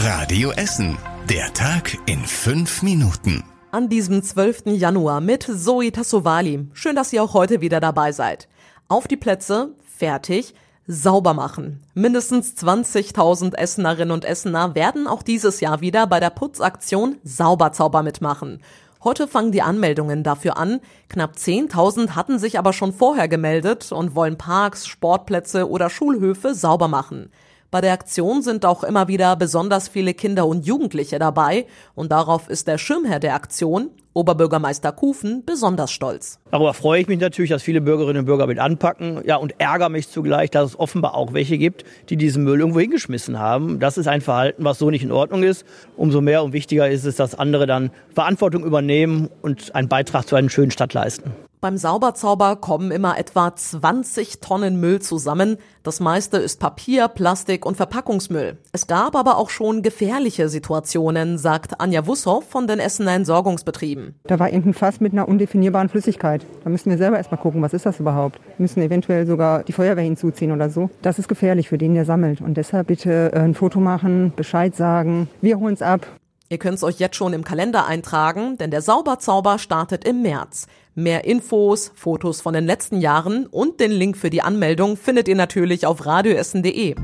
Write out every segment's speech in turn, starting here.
Radio Essen. Der Tag in fünf Minuten. An diesem 12. Januar mit Zoe Tassovali. Schön, dass ihr auch heute wieder dabei seid. Auf die Plätze, fertig, sauber machen. Mindestens 20.000 Essenerinnen und Essener werden auch dieses Jahr wieder bei der Putzaktion Sauberzauber mitmachen. Heute fangen die Anmeldungen dafür an. Knapp 10.000 hatten sich aber schon vorher gemeldet und wollen Parks, Sportplätze oder Schulhöfe sauber machen. Bei der Aktion sind auch immer wieder besonders viele Kinder und Jugendliche dabei und darauf ist der Schirmherr der Aktion, Oberbürgermeister Kufen, besonders stolz. Darüber freue ich mich natürlich, dass viele Bürgerinnen und Bürger mit anpacken. Ja, und ärgere mich zugleich, dass es offenbar auch welche gibt, die diesen Müll irgendwo hingeschmissen haben. Das ist ein Verhalten, was so nicht in Ordnung ist. Umso mehr und wichtiger ist es, dass andere dann Verantwortung übernehmen und einen Beitrag zu einer schönen Stadt leisten. Beim Sauberzauber kommen immer etwa 20 Tonnen Müll zusammen. Das meiste ist Papier, Plastik und Verpackungsmüll. Es gab aber auch schon gefährliche Situationen, sagt Anja Wussow von den Essener Entsorgungsbetrieben. Da war irgendein Fass mit einer undefinierbaren Flüssigkeit. Da müssen wir selber erstmal gucken, was ist das überhaupt? Wir müssen eventuell sogar die Feuerwehr hinzuziehen oder so. Das ist gefährlich für den, der sammelt. Und deshalb bitte äh, ein Foto machen, Bescheid sagen. Wir holen es ab. Ihr könnt es euch jetzt schon im Kalender eintragen, denn der Sauberzauber startet im März. Mehr Infos, Fotos von den letzten Jahren und den Link für die Anmeldung findet ihr natürlich auf radioessen.de.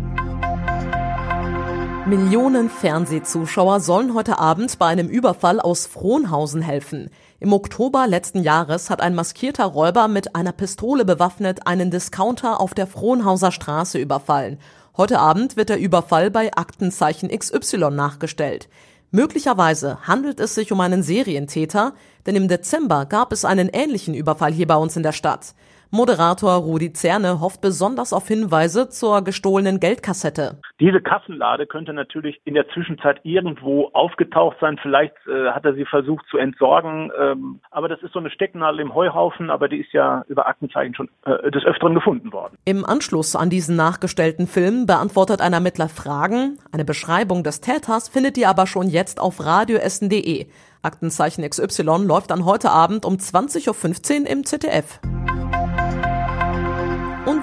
Millionen Fernsehzuschauer sollen heute Abend bei einem Überfall aus Frohnhausen helfen. Im Oktober letzten Jahres hat ein maskierter Räuber mit einer Pistole bewaffnet einen Discounter auf der Frohnhauser Straße überfallen. Heute Abend wird der Überfall bei Aktenzeichen XY nachgestellt. Möglicherweise handelt es sich um einen Serientäter, denn im Dezember gab es einen ähnlichen Überfall hier bei uns in der Stadt. Moderator Rudi Zerne hofft besonders auf Hinweise zur gestohlenen Geldkassette. Diese Kassenlade könnte natürlich in der Zwischenzeit irgendwo aufgetaucht sein. Vielleicht äh, hat er sie versucht zu entsorgen. Ähm, aber das ist so eine Stecknadel im Heuhaufen, aber die ist ja über Aktenzeichen schon äh, des Öfteren gefunden worden. Im Anschluss an diesen nachgestellten Film beantwortet ein Ermittler Fragen. Eine Beschreibung des Täters findet ihr aber schon jetzt auf radioessen.de. Aktenzeichen XY läuft dann heute Abend um 20.15 Uhr im ZDF.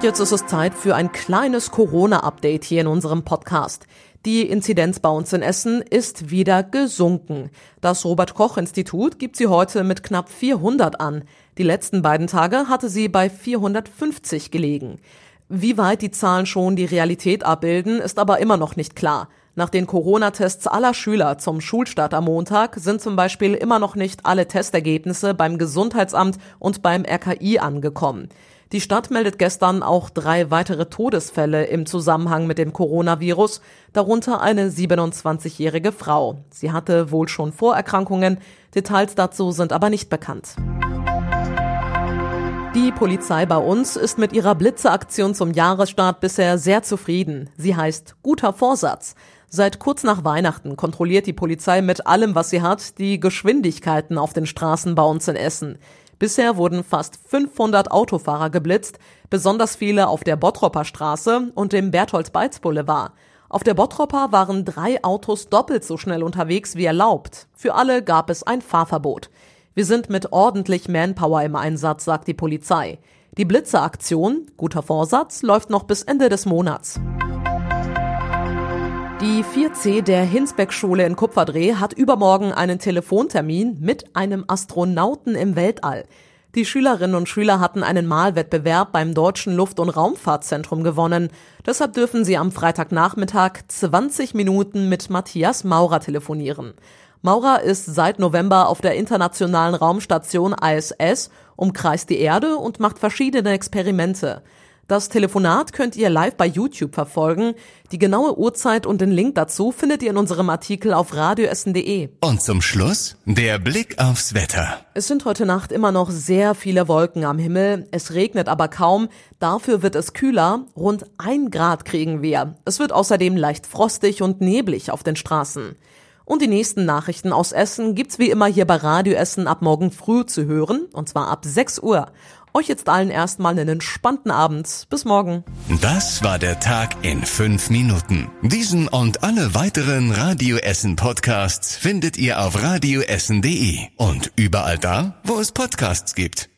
Und jetzt ist es Zeit für ein kleines Corona-Update hier in unserem Podcast. Die Inzidenz bei uns in Essen ist wieder gesunken. Das Robert Koch Institut gibt sie heute mit knapp 400 an. Die letzten beiden Tage hatte sie bei 450 gelegen. Wie weit die Zahlen schon die Realität abbilden, ist aber immer noch nicht klar. Nach den Corona-Tests aller Schüler zum Schulstart am Montag sind zum Beispiel immer noch nicht alle Testergebnisse beim Gesundheitsamt und beim RKI angekommen. Die Stadt meldet gestern auch drei weitere Todesfälle im Zusammenhang mit dem Coronavirus, darunter eine 27-jährige Frau. Sie hatte wohl schon Vorerkrankungen, Details dazu sind aber nicht bekannt. Die Polizei bei uns ist mit ihrer Blitzeaktion zum Jahresstart bisher sehr zufrieden. Sie heißt guter Vorsatz. Seit kurz nach Weihnachten kontrolliert die Polizei mit allem, was sie hat, die Geschwindigkeiten auf den Straßen bei uns in Essen. Bisher wurden fast 500 Autofahrer geblitzt, besonders viele auf der Bottropper Straße und dem Berthold-Beitz Boulevard. Auf der Bottropper waren drei Autos doppelt so schnell unterwegs wie erlaubt. Für alle gab es ein Fahrverbot. Wir sind mit ordentlich Manpower im Einsatz, sagt die Polizei. Die Blitzeaktion, guter Vorsatz, läuft noch bis Ende des Monats. Die 4C der Hinsbeck-Schule in Kupferdreh hat übermorgen einen Telefontermin mit einem Astronauten im Weltall. Die Schülerinnen und Schüler hatten einen Malwettbewerb beim Deutschen Luft- und Raumfahrtzentrum gewonnen. Deshalb dürfen sie am Freitagnachmittag 20 Minuten mit Matthias Maurer telefonieren. Maurer ist seit November auf der internationalen Raumstation ISS, umkreist die Erde und macht verschiedene Experimente. Das Telefonat könnt ihr live bei YouTube verfolgen. Die genaue Uhrzeit und den Link dazu findet ihr in unserem Artikel auf radioessen.de. Und zum Schluss der Blick aufs Wetter. Es sind heute Nacht immer noch sehr viele Wolken am Himmel. Es regnet aber kaum. Dafür wird es kühler. Rund ein Grad kriegen wir. Es wird außerdem leicht frostig und neblig auf den Straßen. Und die nächsten Nachrichten aus Essen gibt's wie immer hier bei Radio Essen ab morgen früh zu hören, und zwar ab 6 Uhr. Euch jetzt allen erstmal einen entspannten Abend. Bis morgen. Das war der Tag in fünf Minuten. Diesen und alle weiteren Radio Essen Podcasts findet ihr auf radioessen.de und überall da, wo es Podcasts gibt.